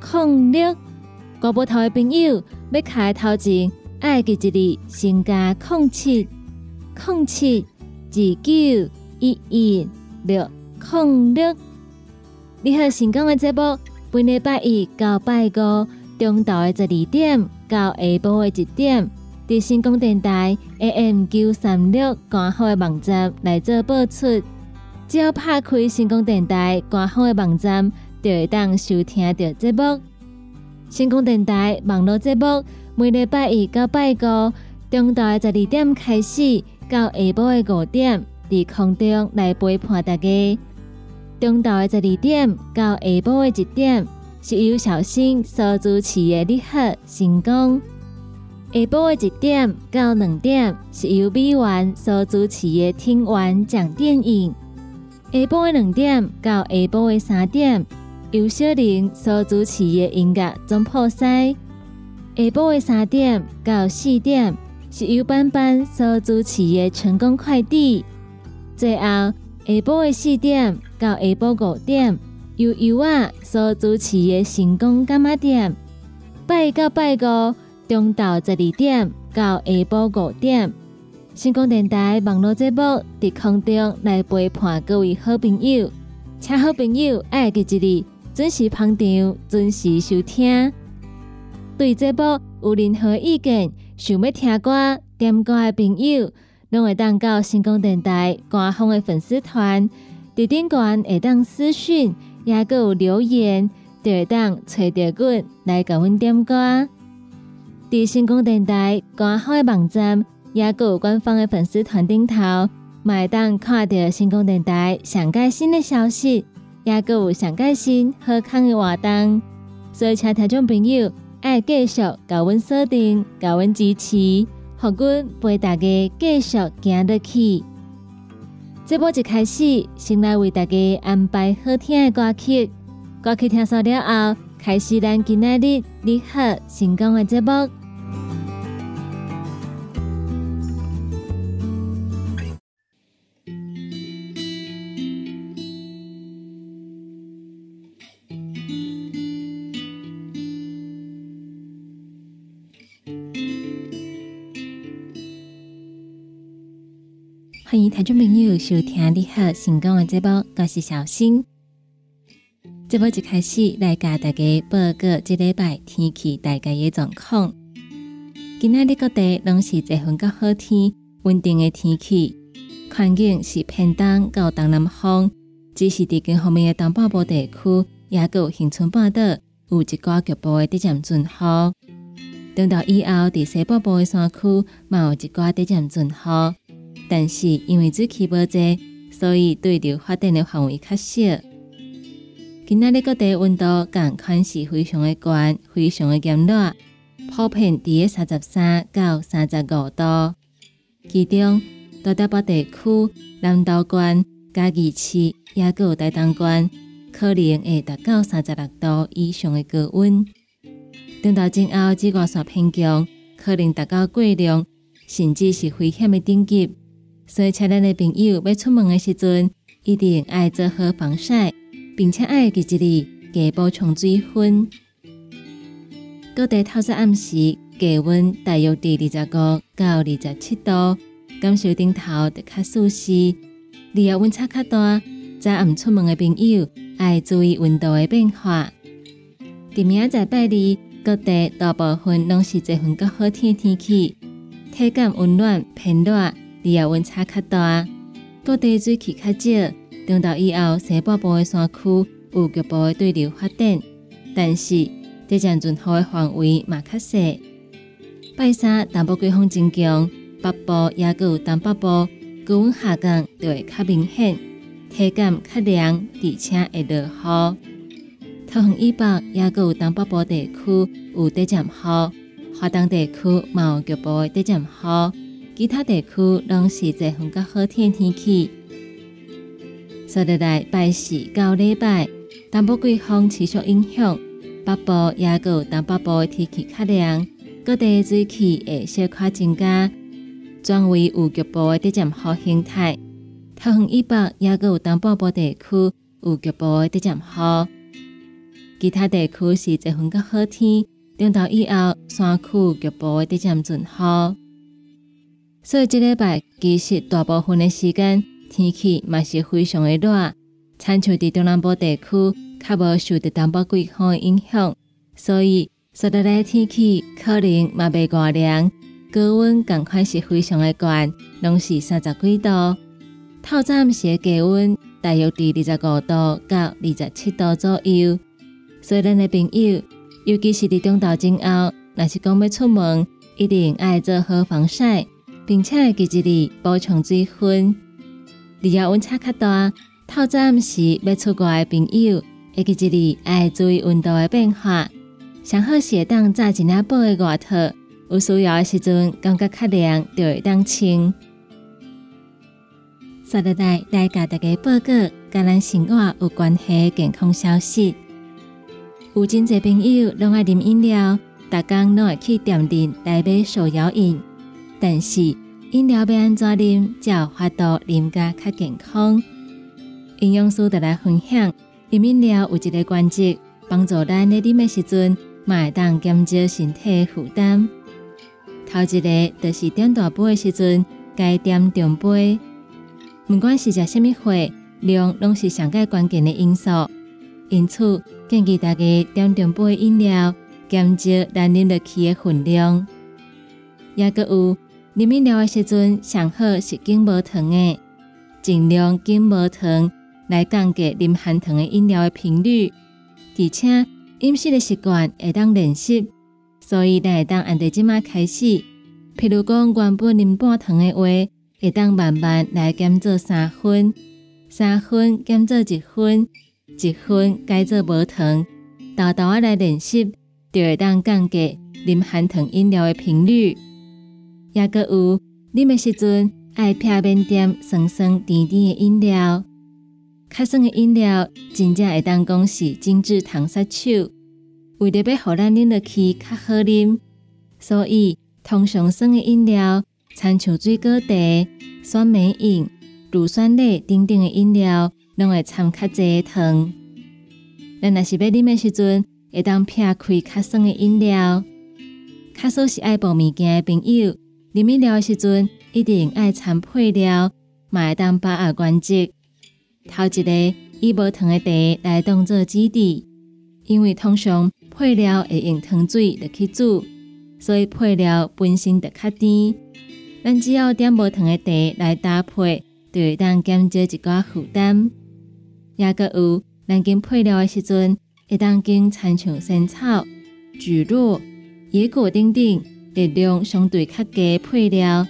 零六，国宝头的朋友要开头前，爱记一字，先加零七零七二九一一六零六。你好，成功的节目，本礼拜一到拜五中昼的十二点到下晡的一点，伫成功电台 AM 九三六官方的网站来做播出。只要拍开成功电台官方的网站。就会当收听到节目。星空电台网络节目每礼拜一到拜五中昼十二点开始，到下晡的五点，伫空中来陪伴大家。中昼的十二点到下晡的一点，是由小新所主持的你好成功。下晡的一点到两点，是由美元所主持的听完讲电影。下晡的两点到下晡的三点。由小玲所主持的音乐总铺塞，下晡的三点到四点是由班班所主持的成功快递。最后下晡的四点到下晡五点由尤啊所主持的成功干妈店。拜到拜五中昼十二点到下晡五点，成功电台网络节目伫空中来陪伴各位好朋友，请好朋友爱记一字。准时捧场，准时收听。对这部有任何意见，想要听歌、点歌的朋友，拢会当到星光电台官方的粉丝团，伫顶端会当私讯，也个有留言，就会当找到阮来甲阮点歌。伫星光电台官方的网站，也个有官方的粉丝团顶头，会当看到星光电台上盖新的消息。也有上开心、好康的活动，所以请听众朋友爱继续高阮锁定、高阮支持，互阮陪大家继续行得去。这波一开始，先来为大家安排好听的歌曲，歌曲听熟了后，开始咱今仔日你好成功的节目。欢迎听众朋友收听你好成功的节目，我是小新。节目一开始来教大家报告这礼拜天气大概的状况。今仔日各地拢是一份较好天，稳定的天气，环境是偏东到东南风，只是伫近方面的东北部地区，也有恒春半岛有一寡局部的地渐阵雨。等到以后，伫西北部的山区，嘛有一寡地渐阵雨。但是因为水气无济，所以对流发电的范围较小。今仔日各地温度共款是非常的高，非常的炎热，普遍伫个三十三到三十五度。其中，大台北地区、南投县、嘉义市也有大东县，可能会达到三十六度以上的高温。等到今后，紫外线偏强，可能达到过量，甚至是危险的等级。所以，请咱的朋友要出门的时阵，一定爱做好防晒，并且爱记一日加补充水分。各地透早暗时气温大约伫二十五到二十七度，感受顶头就较舒适。日夜温差较大，早暗出门的朋友爱注意温度的变化。今明仔拜日，各地大部分拢是一份较好天的天气，体感温暖偏热。日夜温差较大，各地水气较少。中到以后，西北部的山区有局部的对流发展，但是这阵阵雨的范围嘛较小。拜三东北季风增强，北部也有东北部高温下降就会较明显，体感较凉，而且会落雨。桃园以北也有东北部地区有低降雨，华东地区有局部的低降雨，其他地区拢是在风较好天天气。说得来拜四到礼拜，东北季风持续影响，北部也有东北部天气较凉，各地水气会小可增加，转为有局部的低降雨形态。桃园以北也有东北部地区有局部的低降雨。其他地区是一份较好天，中昼以后山区局部的渐转好，所以这礼拜其实大部分的时间天气嘛是非常的热，参像伫中南部地区较无受到东北季风的影响，所以所带来天气可能嘛袂外凉，高温共款是非常的悬，拢是三十几度，透早时的低温大约伫二十五度到二十七度左右。所以，咱的朋友，尤其是伫中昼前后，若是讲要出门，一定爱做好防晒，并且记一日补充水分。日夜温差较大，透早时要出国的朋友，会记一日爱注意温度的变化。上好是当扎一领薄的外套，有需要的时阵感觉较凉，就会当穿。说日来来甲大家报告，甲咱生活有关系健康消息。有真侪朋友拢爱啉饮料，逐工拢会去店店来买手摇饮。但是饮料要安怎啉，才有法度啉甲较健康？营养师就来分享，饮饮料有一个关键，帮助咱咧啉的时阵，会当减少身体负担。头一个就是点大杯的时阵，该点中杯。不管是食虾米货，量拢是上个关键的因素。因此，建议大家点中杯饮料，减少咱啉落去的分量。也个有啉饮料的时阵，上好是经无糖的，尽量经无糖来降低啉含糖的饮料的频率。而且饮食的习惯会当练习，所以会当按照即马开始，譬如讲原本啉半糖的话，会当慢慢来减做三分，三分减做一分。一分改做无糖，豆豆啊来练习，就会当降低啉含糖饮料的频率。也个有啉的时阵爱撇面点酸酸甜甜的饮料，较酸的饮料真正会当讲是精致糖杀手。为着要互咱啉落去较好啉，所以通常酸的饮料，参像水果茶、酸梅饮、乳酸类等等的饮料。拢会掺较济糖，咱若是要啉的时阵，会当撇开较酸的饮料。较少是爱补物件的朋友，啉饮料时阵一定爱掺配料，嘛会当把握关节。头一个以无糖的茶来当做基底，因为通常配料会用糖水来去煮，所以配料本身就较甜。咱只要点无糖的茶来搭配，就会当减少一寡负担。也个有，咱经配料的时阵，会当经参像仙草、蒟蒻、野果等等，力量相对较低配料，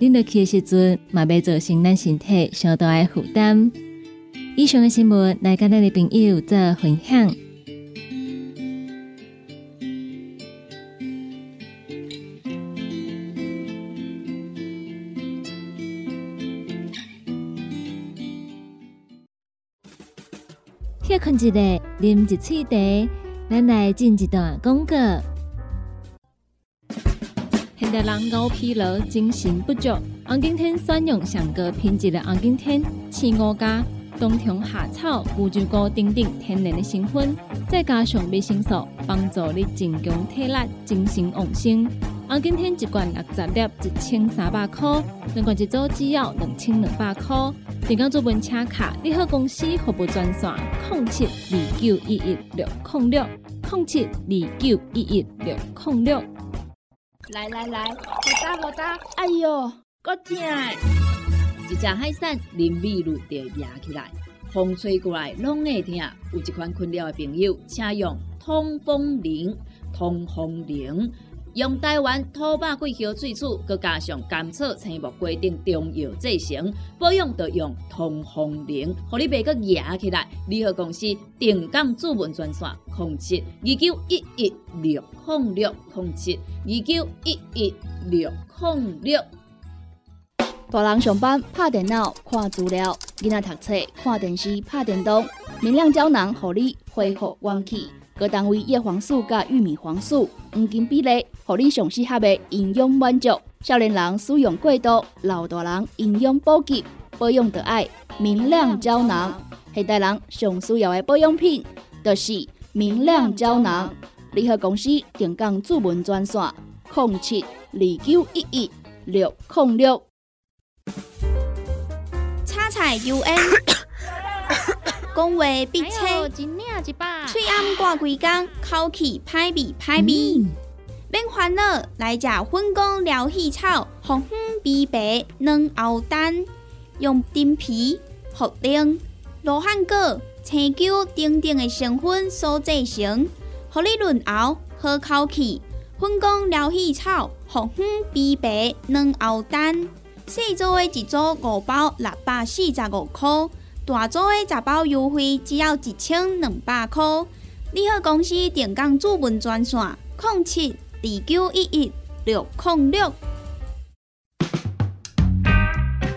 啉落去的时阵，嘛袂造成咱身体相大的负担。以上的新闻来跟咱的朋友做分享。歇困一下，啉一喙茶，咱来进一段广告。现代人熬疲劳、精神不足，红景天选用上高品质的红景天青乌加冬虫夏草、乌鸡菇等等天然的成分，再加上维生素，帮助你增强体力、精神旺盛。红景天一罐六十粒，一千三百块；两罐一组，只要两千两百块。电工做本车卡，你好公司服务专线：零七二九一一六零六零七二九一一六零六。来来来，好大好大！哎哟，够痛！一只海扇淋雨露就压起来，风吹过来拢会痛。有一款困扰的朋友，请用通风铃，通风铃。用台湾土八桂花萃取，佮加上甘草、青木规定中药制成，保养要用通风灵，互你袂佮压起来。联合公司定岗主文专线：零七二九一一六零六零七二九一一六零六。大人上班拍电脑看资料，囡仔读册看电视拍电动，明亮胶囊互你恢复元气。各单位叶黄素加玉米黄素黄金比例，互你上适合的营养满足。少年人使用过度，老大人营养补给，保养得爱明亮胶囊。现代人上需要的保养品，就是明亮胶囊。联合公司定岗主文专线：零七二九一一六零六。叉彩 UN，讲话必切，嘴暗挂几工，口气歹味歹味。免烦恼，来食粉工疗气草，红粉枇杷软喉丹，用丁皮、茯苓、罗汉果、青椒等等的成分所制成，互你润喉好口气。粉工疗气草，红粉枇杷软喉丹。四组的一组五包六百四十五块，大组的十包优惠只要一千两百块。你好，公司电工主文专线：零七二九一一六零六。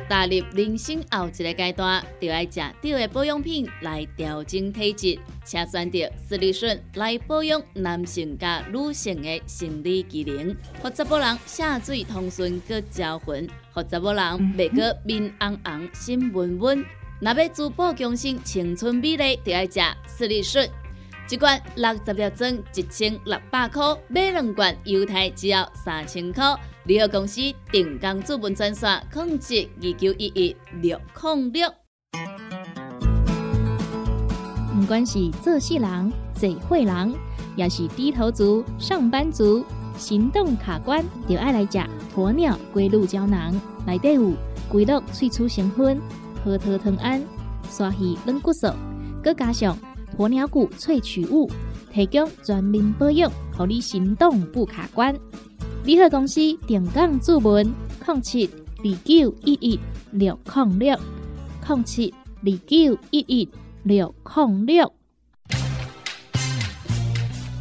踏入人生后一个阶段，就要食对的保养品来调整体质，请选择斯利顺来保养男性加女性的生理机能，或者某人下水通顺个招魂，或者某人袂过面红红心温温。若要珠宝强身、青春美丽，就要食斯利顺。一罐六十粒装，一千六百块；买两罐，犹太只要三千块。联合公司定岗资本专线：控制二九一一六零六。不管是做事人、嘴会人，也是低头族、上班族，行动卡关，就爱来食鸵鸟龟鹿胶囊。内底有龟鹿萃取成分，核桃藤胺、刷鱼软骨素，佮加上。鸵鸟骨萃取物，提供全面保养，让你行动不卡关。联合公司电杠注文：零七二九一一六零六零七二九一一六零六。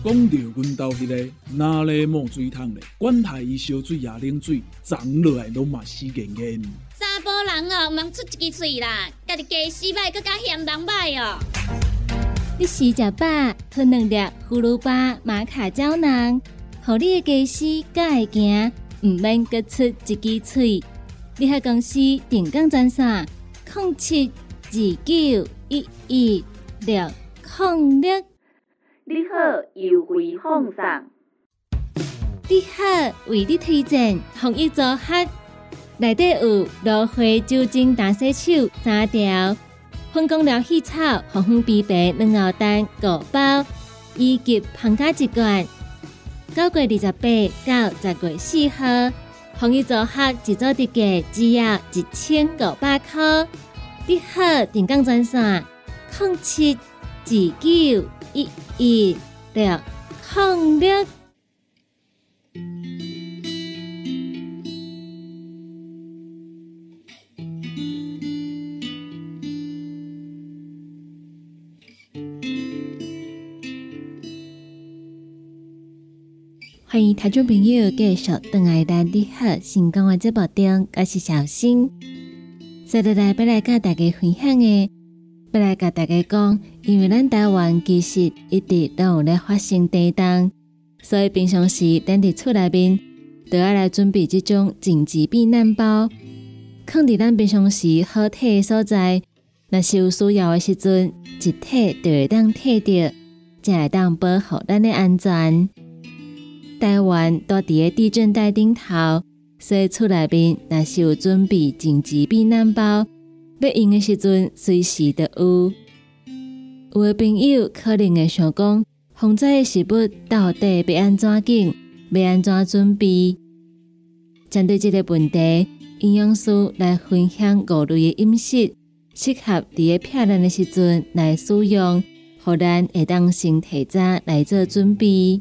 讲到阮兜迄个哪里冒水桶咧？管他伊烧水也冷水，长落来拢嘛死严严。查甫人哦，毋通出一支嘴啦，家己家洗歹，更加嫌人歹哦。你食食饱，吞两粒葫芦巴玛卡胶囊，互你的家丝才会行，毋免各出一支喙。你喺公司定岗专线：零七二九一一六零六。你好，优惠放送。你好，为你推荐防疫组合，内底有芦荟酒精大洗手三条。分工疗气草、红粉枇杷、两熬蛋五包，以及胖加一罐。九月二十八到十月四号，防疫组合一组特价只要一千五百块。你好，电工专线：零七二九一一六零六。欢迎听众朋友继续等来咱你好成功的节目中，我是小新。接下来要来跟大家分享的，要来跟大家讲，因为咱台湾其实一直都有咧发生地震，所以平常时咱伫厝内面都要来准备这种紧急避难包，放伫咱平常时好摕的所在，若是有需要的时阵，一摕就会当摕着，才会当保护咱的安全。台湾住伫个地震带顶头，所以厝内面若是有准备紧急避难包，要用的时阵随时都有。有的朋友可能会想讲，防灾的食物到底要安怎拣，要安怎准备？针对这个问题，营养师来分享五类的饮食，适合伫个漂亮的时阵来使用，互咱会当先提早来做准备。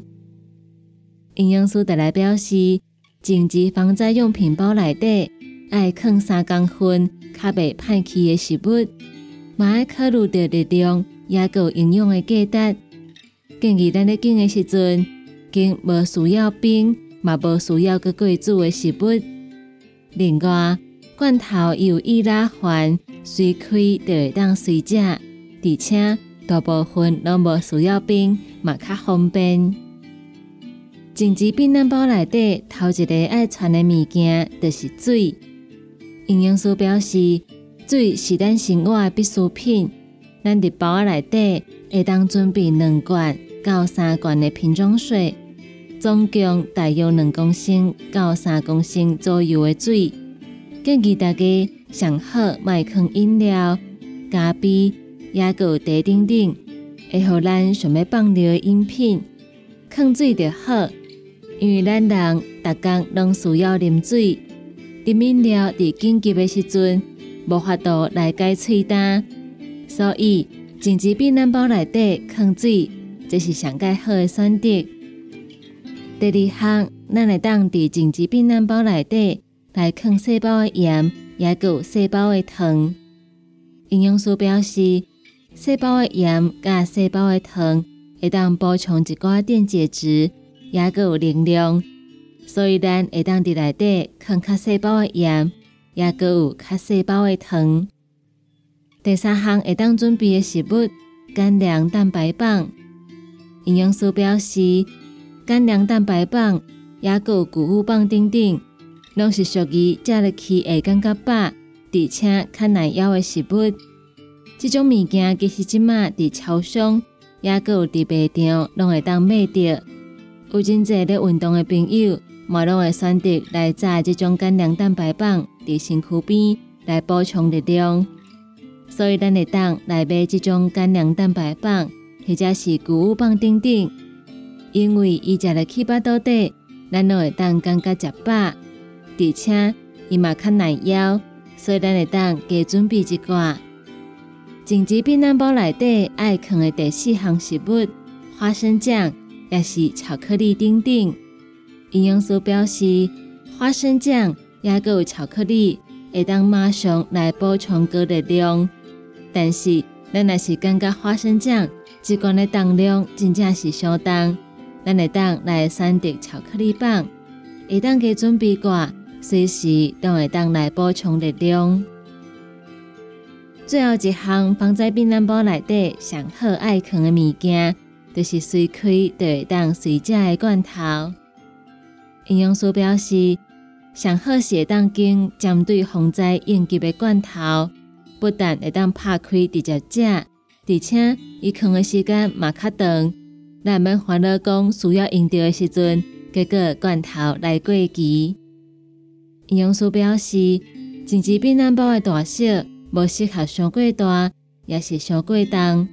营养师特来表示，紧急防灾用品包内底爱放三公分较袂歹去的食物，嘛爱考虑到热量也有营养的价值。建议咱咧经的时阵，经无需要冰，嘛无需要搁过煮的食物。另外，罐头有易拉环，随开就会当随食，而且大部分拢无需要冰，嘛较方便。紧急避难包内底头一个爱穿的物件，就是水。营养师表示，水是咱生活必需品。咱伫包内底会当准备两罐到三罐的瓶装水，总共大约两公升到三公升左右的水。建议大家上好卖放饮料、咖啡、也有茶等等，会互咱想要放尿的饮品，放水就好。因为咱人逐工拢需要啉水，啉饮料伫紧急的时阵无法度来解喙干，所以紧急避难包内底放水，这是上佳好的选择。第二项，咱会当伫紧急避难包内底来放细胞的盐，也有细胞的糖。营养师表示，细胞的盐甲细胞的糖会当补充一寡电解质。也个有能量，所以咱会当伫内底放较细胞的盐，也个有较细胞的糖。第三项会当准备的食物，干粮蛋白棒。营养师表示，干粮蛋白棒也个有谷物棒等等，拢是属于食入去会感觉饱，而且较耐咬的食物。这种物件其实即马伫超商，也个有伫卖场，拢会当买到。有真济咧运动的朋友，嘛拢会选择来炸这种干粮蛋白棒，伫身躯边来补充力量。所以咱会当来买这种干粮蛋白棒，或者是谷物棒等等。因为伊食了起巴肚底，咱拢会当感觉食饱，而且伊嘛较耐咬，所以咱会当加准备一寡。紧急避难包内底爱放的第四项食物：花生酱。也是巧克力等等。营养师表示，花生酱也个有巧克力，会当马上来补充高热量。但是，咱若是感觉花生酱一罐的重量真正是相当，咱会当来选择巧克力棒，会当给准备过，随时都会当来补充热量。最后一项放在避难包内底上好爱啃的物件。就是随开就会当随食的罐头。营养师表示，上好是会当经针对防灾应急的罐头，不但会当拍开直接食，而且伊放的时间嘛较长，咱免烦恼讲需要用到的时阵，结果罐头来过期。营养师表示，紧急避难包的大小无适合上过大，也是上过重，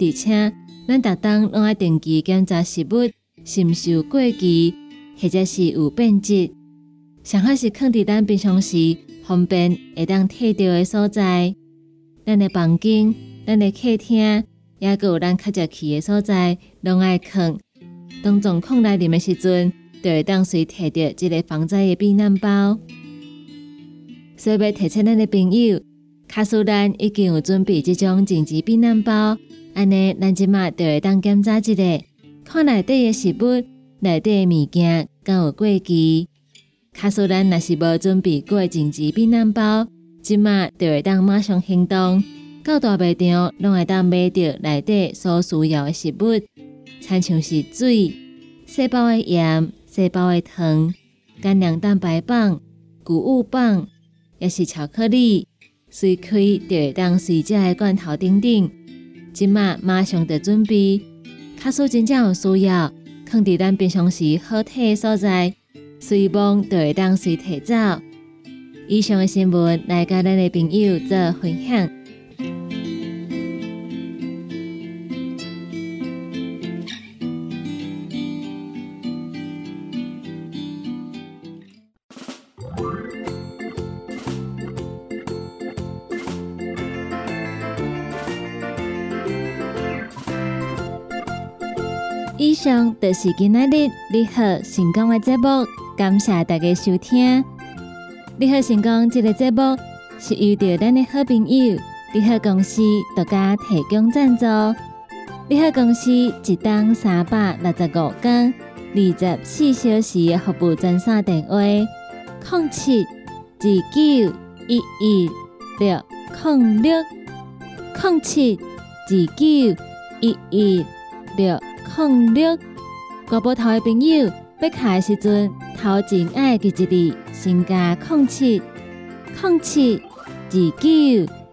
而且。咱逐当拢爱定期检查食物是毋是有过期，或者是有变质。上好是放伫咱冰箱时方便会当摕到的所在。咱的房间、咱的客厅，也个有咱较食气的所在，拢爱放。当状况来临的时阵，就会当随摕到一个防灾的避难包。所以要提醒咱的朋友，卡苏咱已经有准备这种紧急避难包。安尼，咱即马就会当检查一下，看内底的食物、内底的物件敢有过期。卡苏咱若是无准备过紧急避难包，即马就会当马上行动。到大卖场，拢会当买到内底所需要的食物，参像是水、细胞的盐、细胞的糖、干粮蛋白棒、谷物棒，也是巧克力、随开就会当随食的罐头顶顶。即马马上得准备，卡数真正有需要，放伫咱平常时好摕的所在，随帮就会当随提走。以上的新闻来甲咱的朋友做分享。上就是今仔日你好成功的节目，感谢大家收听。你好成功这个节目是由着咱的好朋友你好公司独家提供赞助。你好公司一档三百六十五天、二十四小时的服务专线电话：零七二九一一六零六零七二九一一六零六。国宝头的朋友要卡的时阵，头前爱记一字，先加零七零七二九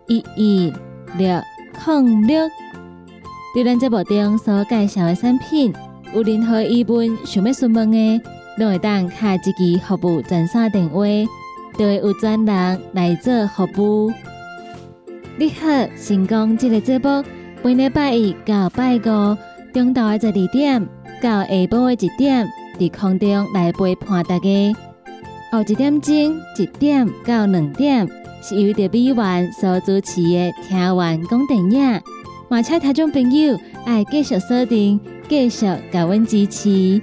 一一六零六。对咱节目中所介绍的产品，有任何疑问想要询问的，都会当卡一支服务专线电话，就会有专人来做服务。你好，成功这个节目，每礼拜一到拜五，中昼的十二点到下晡的一点，伫空中来陪伴大家。后一点钟一点到两点，是由着美元所主持的听完讲电影。马车听众朋友，爱继续锁定，继续给阮支持。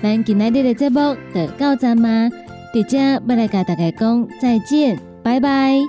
咱今日的节目就到这吗？伫遮要来甲大家讲再见，拜拜。